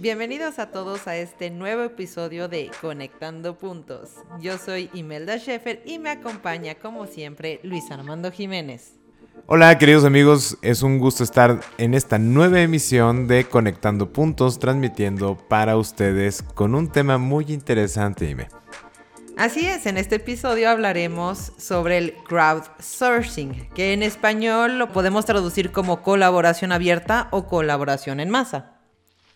Bienvenidos a todos a este nuevo episodio de Conectando Puntos. Yo soy Imelda Schaeffer y me acompaña como siempre Luis Armando Jiménez. Hola queridos amigos, es un gusto estar en esta nueva emisión de Conectando Puntos transmitiendo para ustedes con un tema muy interesante, Ime. Así es, en este episodio hablaremos sobre el crowdsourcing, que en español lo podemos traducir como colaboración abierta o colaboración en masa.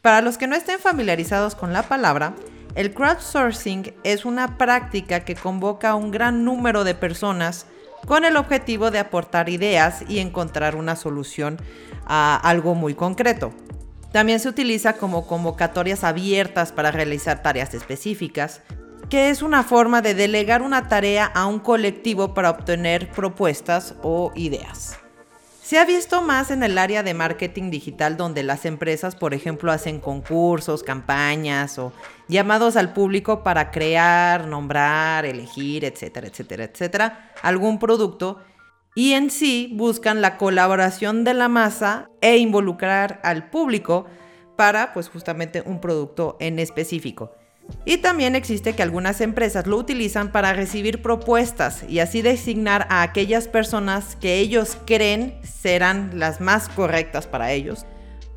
Para los que no estén familiarizados con la palabra, el crowdsourcing es una práctica que convoca a un gran número de personas con el objetivo de aportar ideas y encontrar una solución a algo muy concreto. También se utiliza como convocatorias abiertas para realizar tareas específicas, que es una forma de delegar una tarea a un colectivo para obtener propuestas o ideas. Se ha visto más en el área de marketing digital donde las empresas, por ejemplo, hacen concursos, campañas o llamados al público para crear, nombrar, elegir, etcétera, etcétera, etcétera, algún producto y en sí buscan la colaboración de la masa e involucrar al público para pues justamente un producto en específico. Y también existe que algunas empresas lo utilizan para recibir propuestas y así designar a aquellas personas que ellos creen serán las más correctas para ellos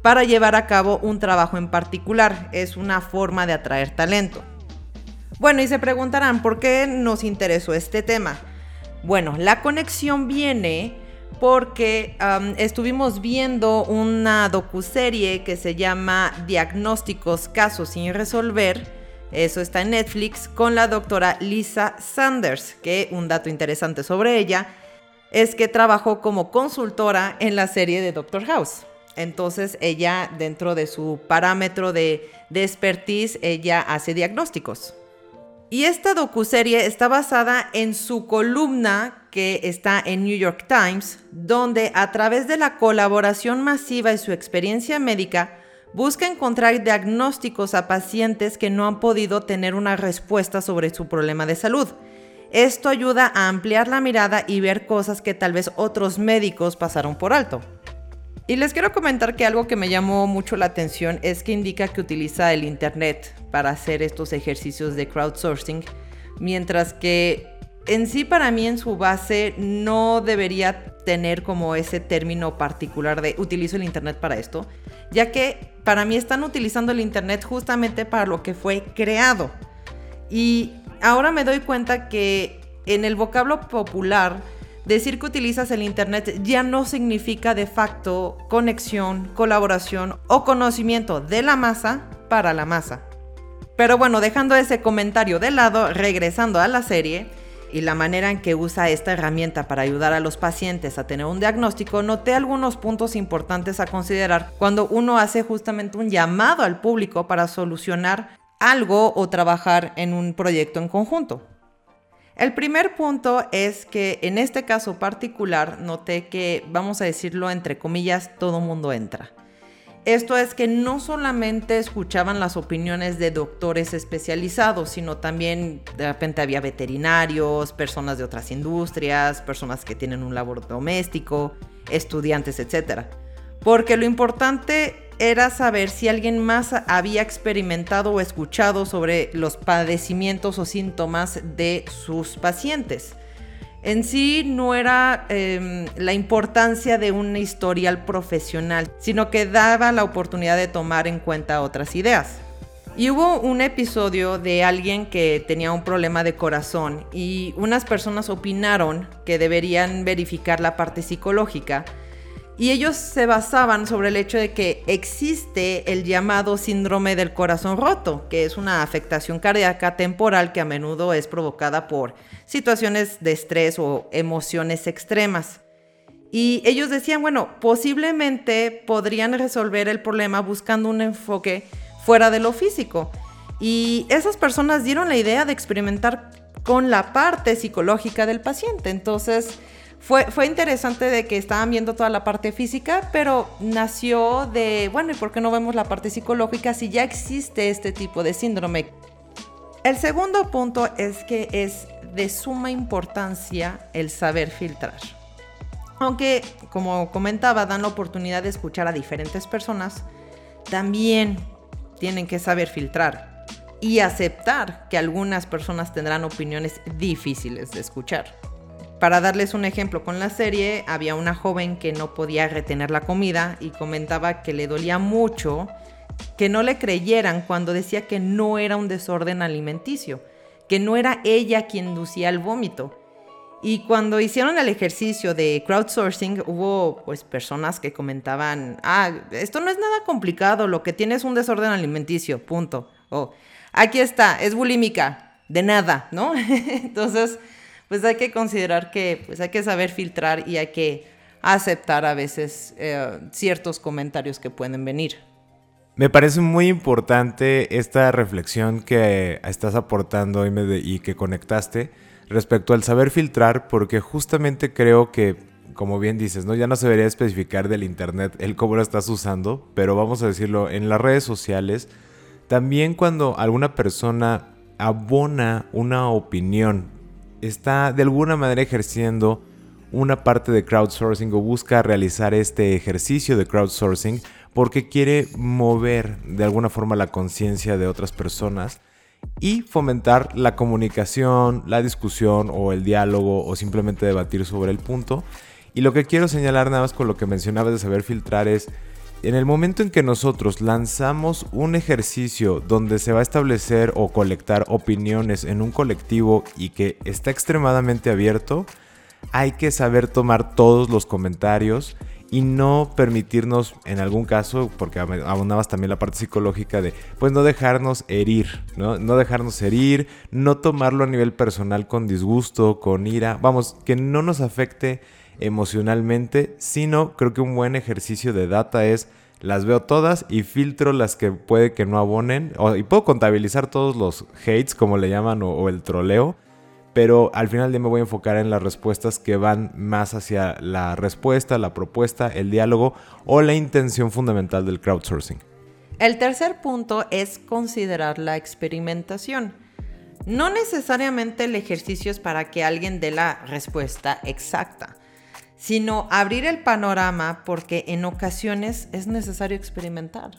para llevar a cabo un trabajo en particular. Es una forma de atraer talento. Bueno, y se preguntarán, ¿por qué nos interesó este tema? Bueno, la conexión viene porque estuvimos viendo una docuserie que se llama Diagnósticos Casos sin Resolver eso está en Netflix con la doctora Lisa Sanders, que un dato interesante sobre ella es que trabajó como consultora en la serie de Doctor House. Entonces ella, dentro de su parámetro de, de expertise, ella hace diagnósticos. Y esta docuserie está basada en su columna que está en New York Times, donde a través de la colaboración masiva y su experiencia médica, busca encontrar diagnósticos a pacientes que no han podido tener una respuesta sobre su problema de salud. Esto ayuda a ampliar la mirada y ver cosas que tal vez otros médicos pasaron por alto. Y les quiero comentar que algo que me llamó mucho la atención es que indica que utiliza el Internet para hacer estos ejercicios de crowdsourcing, mientras que en sí para mí en su base no debería tener como ese término particular de utilizo el Internet para esto, ya que para mí están utilizando el Internet justamente para lo que fue creado. Y ahora me doy cuenta que en el vocablo popular, decir que utilizas el Internet ya no significa de facto conexión, colaboración o conocimiento de la masa para la masa. Pero bueno, dejando ese comentario de lado, regresando a la serie, y la manera en que usa esta herramienta para ayudar a los pacientes a tener un diagnóstico, noté algunos puntos importantes a considerar cuando uno hace justamente un llamado al público para solucionar algo o trabajar en un proyecto en conjunto. El primer punto es que en este caso particular noté que, vamos a decirlo entre comillas, todo mundo entra. Esto es que no solamente escuchaban las opiniones de doctores especializados, sino también de repente había veterinarios, personas de otras industrias, personas que tienen un labor doméstico, estudiantes, etc. Porque lo importante era saber si alguien más había experimentado o escuchado sobre los padecimientos o síntomas de sus pacientes en sí no era em, la importancia de un historial profesional, sino que daba la oportunidad de tomar en cuenta otras ideas. Y hubo un episodio de alguien que tenía un problema de corazón y unas personas opinaron que deberían verificar la parte psicológica, Y ellos se basaban sobre el hecho de que existe el llamado síndrome del corazón roto, que es una afectación cardíaca temporal que a menudo es provocada por situaciones de estrés o emociones extremas. Y ellos decían, bueno, posiblemente podrían resolver el problema buscando un enfoque fuera de lo físico. Y esas personas dieron la idea de experimentar con la parte psicológica del paciente. Entonces, fue, fue, interesante de que estaban viendo toda la parte física, pero nació de, bueno, ¿y por qué no vemos la parte psicológica si ya existe este tipo de síndrome? El segundo punto es que es de suma importancia el saber filtrar. Aunque, como comentaba, dan la oportunidad de escuchar a diferentes personas, también tienen que saber filtrar y aceptar que algunas personas tendrán opiniones difíciles de escuchar. Para darles un ejemplo con la serie, había una joven que no podía retener la comida y comentaba que le dolía mucho que no le creyeran cuando decía que no era un desorden alimenticio, que no era ella quien inducía el vómito y cuando hicieron el ejercicio de crowdsourcing, hubo pues personas que comentaban, ah, esto no es nada complicado, lo que tiene es un desorden alimenticio, punto. O, aquí está, es bulímica, de nada, ¿no? Entonces, pues hay que considerar que pues hay que saber filtrar y hay que aceptar a veces eh, ciertos comentarios que pueden venir. Me parece muy importante esta reflexión que estás aportando y que conectaste respecto al saber filtrar, porque justamente creo que, como bien dices, ¿no? ya no se debería especificar del Internet el cómo lo estás usando, pero vamos a decirlo, en las redes sociales, también cuando alguna persona abona una opinión, está de alguna manera ejerciendo una parte de crowdsourcing o busca realizar este ejercicio de crowdsourcing porque quiere mover de alguna forma la conciencia de otras personas y fomentar la comunicación, la discusión o el diálogo o simplemente debatir sobre el punto. Y lo que quiero señalar nada más con lo que mencionabas de saber filtrar es, en el momento en que nosotros lanzamos un ejercicio donde se va a establecer o colectar opiniones en un colectivo y que está extremadamente abierto, hay que saber tomar todos los comentarios y no permitirnos, en algún caso, porque abundabas también la parte psicológica de, pues no dejarnos herir, ¿no? No dejarnos herir, no tomarlo a nivel personal con disgusto, con ira, vamos, que no nos afecte emocionalmente, sino creo que un buen ejercicio de data es las veo todas y filtro las que puede que no abonen. y puedo contabilizar todos los hates, como le llaman, o el troleo pero al final de me voy a enfocar en las respuestas que van más hacia la respuesta, la propuesta, el diálogo o la intención fundamental del crowdsourcing. El tercer punto es considerar la experimentación. No necesariamente el ejercicio es para que alguien dé la respuesta exacta, sino abrir el panorama porque en ocasiones es necesario experimentar.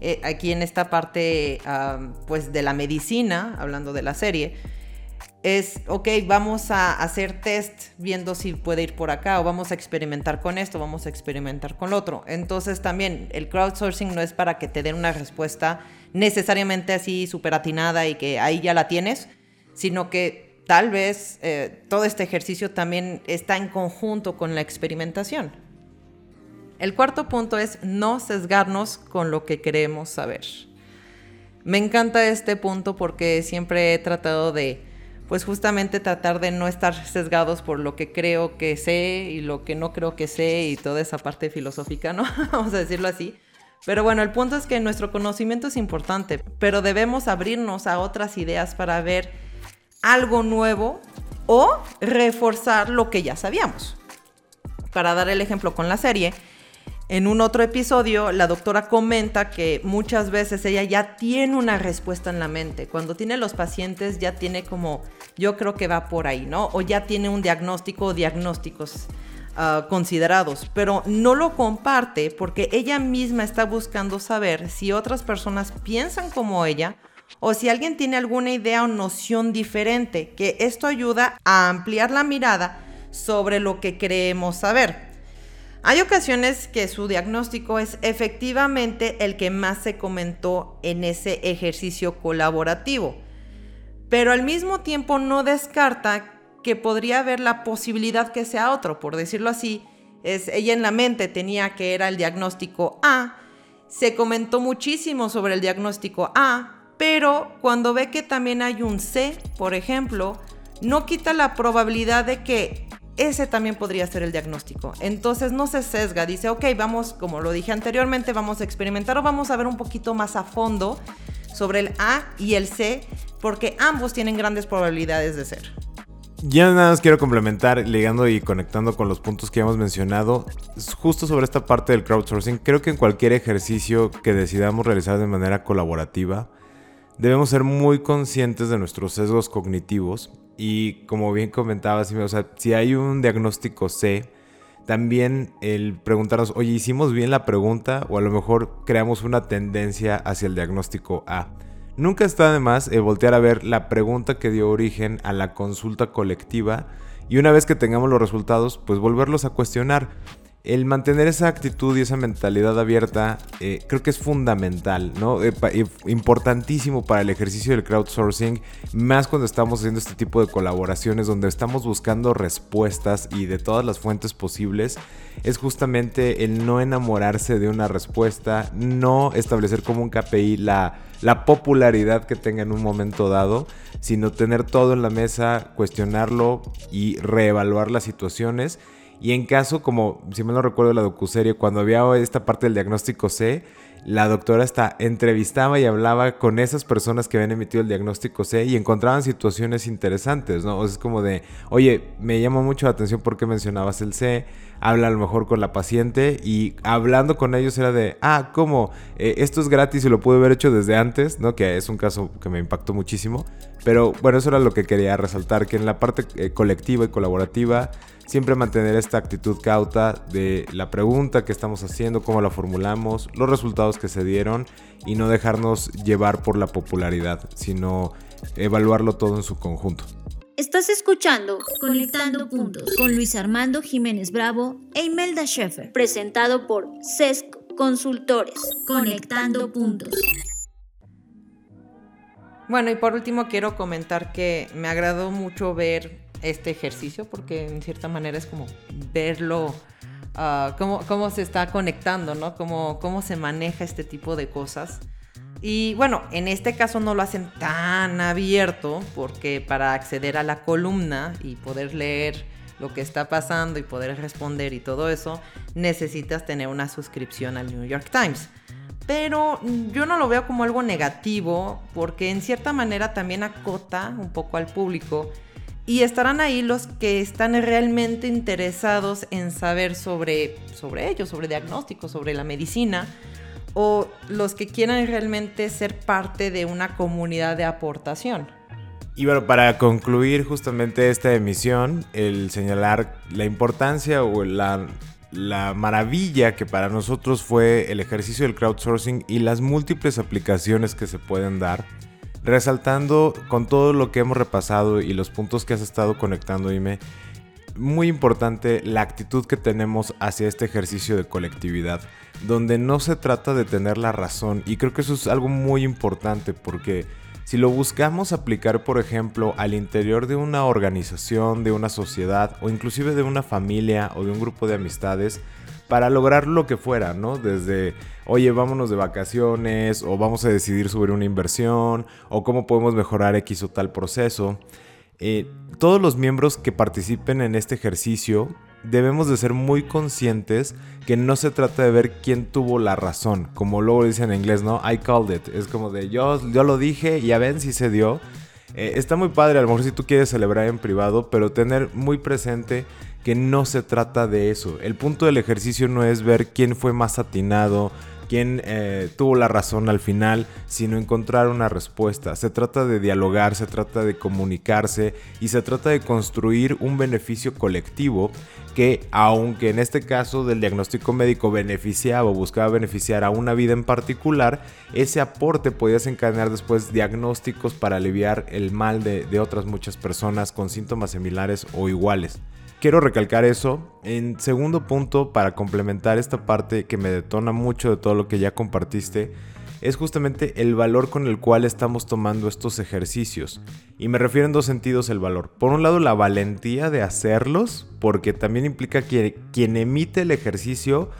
Eh, aquí en esta parte pues de la medicina, hablando de la serie, es, ok, vamos a hacer test viendo si puede ir por acá o vamos a experimentar con esto, vamos a experimentar con lo otro. Entonces también el crowdsourcing no es para que te den una respuesta necesariamente así súper atinada y que ahí ya la tienes, sino que tal vez eh, todo este ejercicio también está en conjunto con la experimentación. El cuarto punto es no sesgarnos con lo que queremos saber. Me encanta este punto porque siempre he tratado de pues justamente tratar de no estar sesgados por lo que creo que sé y lo que no creo que sé y toda esa parte filosófica, ¿no? Vamos a decirlo así. Pero bueno, el punto es que nuestro conocimiento es importante, pero debemos abrirnos a otras ideas para ver algo nuevo o reforzar lo que ya sabíamos. Para dar el ejemplo con la serie, en un otro episodio, la doctora comenta que muchas veces ella ya tiene una respuesta en la mente. Cuando tiene los pacientes ya tiene como, yo creo que va por ahí, ¿no? O ya tiene un diagnóstico o diagnósticos ah, considerados, pero no lo comparte porque ella misma está buscando saber si otras personas piensan como ella o si alguien tiene alguna idea o noción diferente, que esto ayuda a ampliar la mirada sobre lo que creemos saber. Hay ocasiones que su diagnóstico es efectivamente el que más se comentó en ese ejercicio colaborativo, pero al mismo tiempo no descarta que podría haber la posibilidad que sea otro, por decirlo así, ella en la mente tenía que era el diagnóstico A, se comentó muchísimo sobre el diagnóstico A, pero cuando ve que también hay un C, por ejemplo, no quita la probabilidad de que ese también podría ser el diagnóstico. Entonces no se sesga, dice, ok, vamos, como lo dije anteriormente, vamos a experimentar o vamos a ver un poquito más a fondo sobre el A y el C, porque ambos tienen grandes probabilidades de ser. Ya nada más quiero complementar, ligando y conectando con los puntos que hemos mencionado, justo sobre esta parte del crowdsourcing, creo que en cualquier ejercicio que decidamos realizar de manera colaborativa, debemos ser muy conscientes de nuestros sesgos cognitivos y como bien comentabas, o sea, si hay un diagnóstico C, también el preguntarnos, oye, ¿hicimos bien la pregunta? O a lo mejor creamos una tendencia hacia el diagnóstico A. Nunca está de más eh, voltear a ver la pregunta que dio origen a la consulta colectiva y una vez que tengamos los resultados, pues volverlos a cuestionar el mantener esa actitud y esa mentalidad abierta eh, creo que es fundamental, ¿no? Eh, eh, importantísimo para el ejercicio del crowdsourcing, más cuando estamos haciendo este tipo de colaboraciones donde estamos buscando respuestas y de todas las fuentes posibles, es justamente el no enamorarse de una respuesta, no establecer como un KPI la, la popularidad que tenga en un momento dado, sino tener todo en la mesa, cuestionarlo y reevaluar las situaciones y en caso, como si me lo recuerdo la docuserie, cuando había esta parte del diagnóstico C, la doctora hasta entrevistaba y hablaba con esas personas que habían emitido el diagnóstico C y encontraban situaciones interesantes, ¿no? O sea, es como de, oye, me llama mucho la atención porque mencionabas el C, habla a lo mejor con la paciente y hablando con ellos era de, ah, ¿cómo? Eh, esto es gratis y lo pude haber hecho desde antes, ¿no? Que es un caso que me impactó muchísimo. Pero bueno, eso era lo que quería resaltar, que en la parte eh, colectiva y colaborativa siempre mantener esta actitud cauta de la pregunta que estamos haciendo, cómo la formulamos, los resultados que se dieron y no dejarnos llevar por la popularidad, sino evaluarlo todo en su conjunto. Estás escuchando Conectando Puntos con Luis Armando Jiménez Bravo e Imelda Schaeffer, presentado por CESC Consultores. Conectando Puntos. Bueno, y por último quiero comentar que me agradó mucho ver este ejercicio porque en cierta manera es como verlo, ah, cómo, se está conectando, ¿no? Cómo, cómo se maneja este tipo de cosas. Y bueno, en este caso no lo hacen tan abierto porque para acceder a la columna y poder leer lo que está pasando y poder responder y todo eso, necesitas tener una suscripción al New York Times. Pero yo no lo veo como algo negativo porque en cierta manera también acota un poco al público y estarán ahí los que están realmente interesados en saber sobre, sobre ello, sobre diagnósticos, sobre la medicina, o los que quieran realmente ser parte de una comunidad de aportación. Y bueno, para concluir justamente esta emisión, el señalar la importancia o la, la maravilla que para nosotros fue el ejercicio del crowdsourcing y las múltiples aplicaciones que se pueden dar resaltando con todo lo que hemos repasado y los puntos que has estado conectando, Ime, muy importante la actitud que tenemos hacia este ejercicio de colectividad, donde no se trata de tener la razón, y creo que eso es algo muy importante porque si lo buscamos aplicar, por ejemplo, al interior de una organización, de una sociedad o inclusive de una familia o de un grupo de amistades, para lograr lo que fuera, ¿no? Desde, oye, vámonos de vacaciones, o vamos a decidir sobre una inversión, o cómo podemos mejorar X o tal proceso. Eh, todos los miembros que participen en este ejercicio debemos de ser muy conscientes que no se trata de ver quién tuvo la razón, como luego dicen en inglés, ¿no? I called it. Es como de yo, yo lo dije y a ver si se dio. Eh, está muy padre, a lo mejor si tú quieres celebrar en privado, pero tener muy presente que no se trata de eso. El punto del ejercicio no es ver quién fue más atinado, quién eh, tuvo la razón al final, sino encontrar una respuesta. Se trata de dialogar, se trata de comunicarse y se trata de construir un beneficio colectivo que, aunque en este caso del diagnóstico médico beneficiaba o buscaba beneficiar a una vida en particular, ese aporte podía desencadenar después diagnósticos para aliviar el mal de, de otras muchas personas con síntomas similares o iguales. Quiero recalcar eso. En segundo punto, para complementar esta parte que me detona mucho de todo lo que ya compartiste, es justamente el valor con el cual estamos tomando estos ejercicios. Y me refiero en dos sentidos el valor. Por un lado, la valentía de hacerlos, porque también implica que quien emite el ejercicio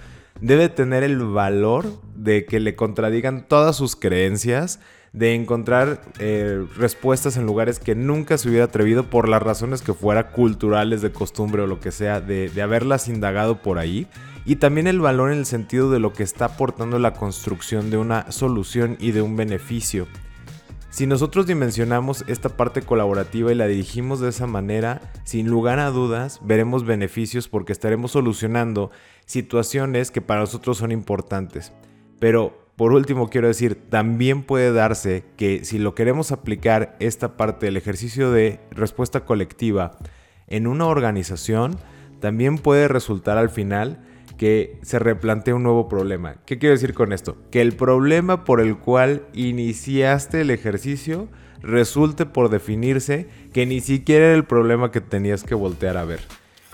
debe tener el valor de que le contradigan todas sus creencias, de encontrar eh, respuestas en lugares que nunca se hubiera atrevido por las razones que fuera culturales, de costumbre o lo que sea, de, de haberlas indagado por ahí. Y también el valor en el sentido de lo que está aportando la construcción de una solución y de un beneficio. Si nosotros dimensionamos esta parte colaborativa y la dirigimos de esa manera, sin lugar a dudas veremos beneficios porque estaremos solucionando situaciones que para nosotros son importantes. Pero por último, quiero decir, también puede darse que si lo queremos aplicar esta parte del ejercicio de respuesta colectiva en una organización, también puede resultar al final que se replantea un nuevo problema. ¿Qué quiero decir con esto? Que el problema por el cual iniciaste el ejercicio resulte por definirse que ni siquiera era el problema que tenías que voltear a ver.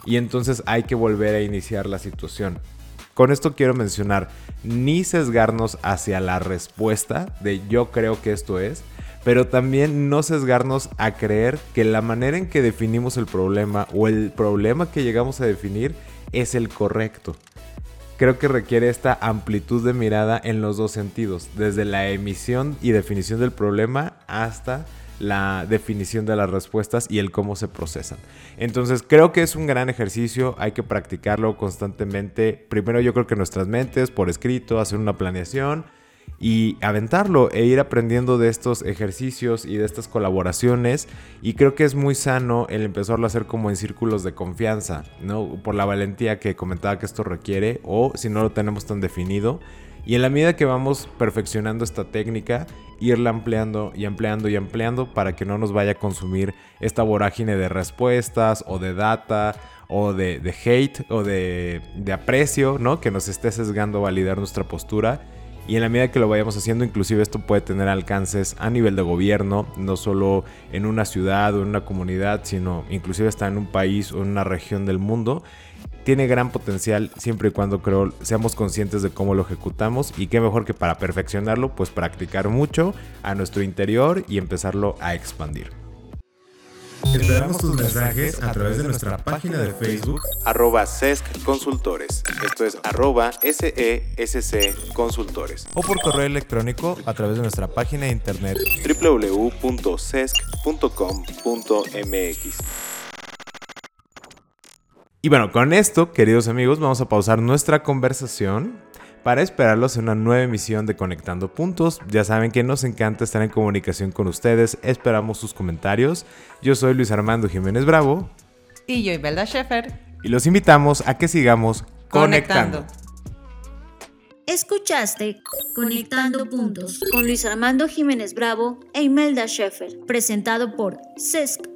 Y entonces hay que volver a iniciar la situación. Con esto quiero mencionar, ni sesgarnos hacia la respuesta de yo creo que esto es, pero también no sesgarnos a creer que la manera en que definimos el problema o el problema que llegamos a definir es el correcto. Creo que requiere esta amplitud de mirada en los dos sentidos, desde la emisión y definición del problema hasta la definición de las respuestas y el cómo se procesan. Entonces creo que es un gran ejercicio, hay que practicarlo constantemente. Primero yo creo que nuestras mentes, por escrito, hacer una planeación y aventarlo e ir aprendiendo de estos ejercicios y de estas colaboraciones y creo que es muy sano el empezarlo a hacer como en círculos de confianza, ¿no? Por la valentía que comentaba que esto requiere o si no lo tenemos tan definido y en la medida que vamos perfeccionando esta técnica, irla ampliando y ampliando y ampliando para que no nos vaya a consumir esta vorágine de respuestas o de data o de, hate o de, aprecio, ¿no? Que nos esté sesgando validar nuestra postura. Y en la medida que lo vayamos haciendo, inclusive esto puede tener alcances a nivel de gobierno, no solo en una ciudad o en una comunidad, sino inclusive hasta en un país o en una región del mundo tiene gran potencial siempre y cuando creo seamos conscientes de cómo lo ejecutamos y qué mejor que para perfeccionarlo pues practicar mucho a nuestro interior y empezarlo a expandir. Esperamos tus mensajes a través de nuestra página de Facebook arroba SESC Consultores. Esto es arroba SESC Consultores. O por correo electrónico a través de nuestra página de internet www.sesc.com.mx. Y bueno, con esto, queridos amigos, vamos a pausar nuestra conversación para esperarlos en una nueva emisión de Conectando Puntos. Ya saben que nos encanta estar en comunicación con ustedes, esperamos sus comentarios. Yo soy Luis Armando Jiménez Bravo. Y yo, Imelda Schaefer. Y los invitamos a que sigamos conectando. Escuchaste Conectando Puntos con Luis Armando Jiménez Bravo e Imelda Schaefer, presentado por CESC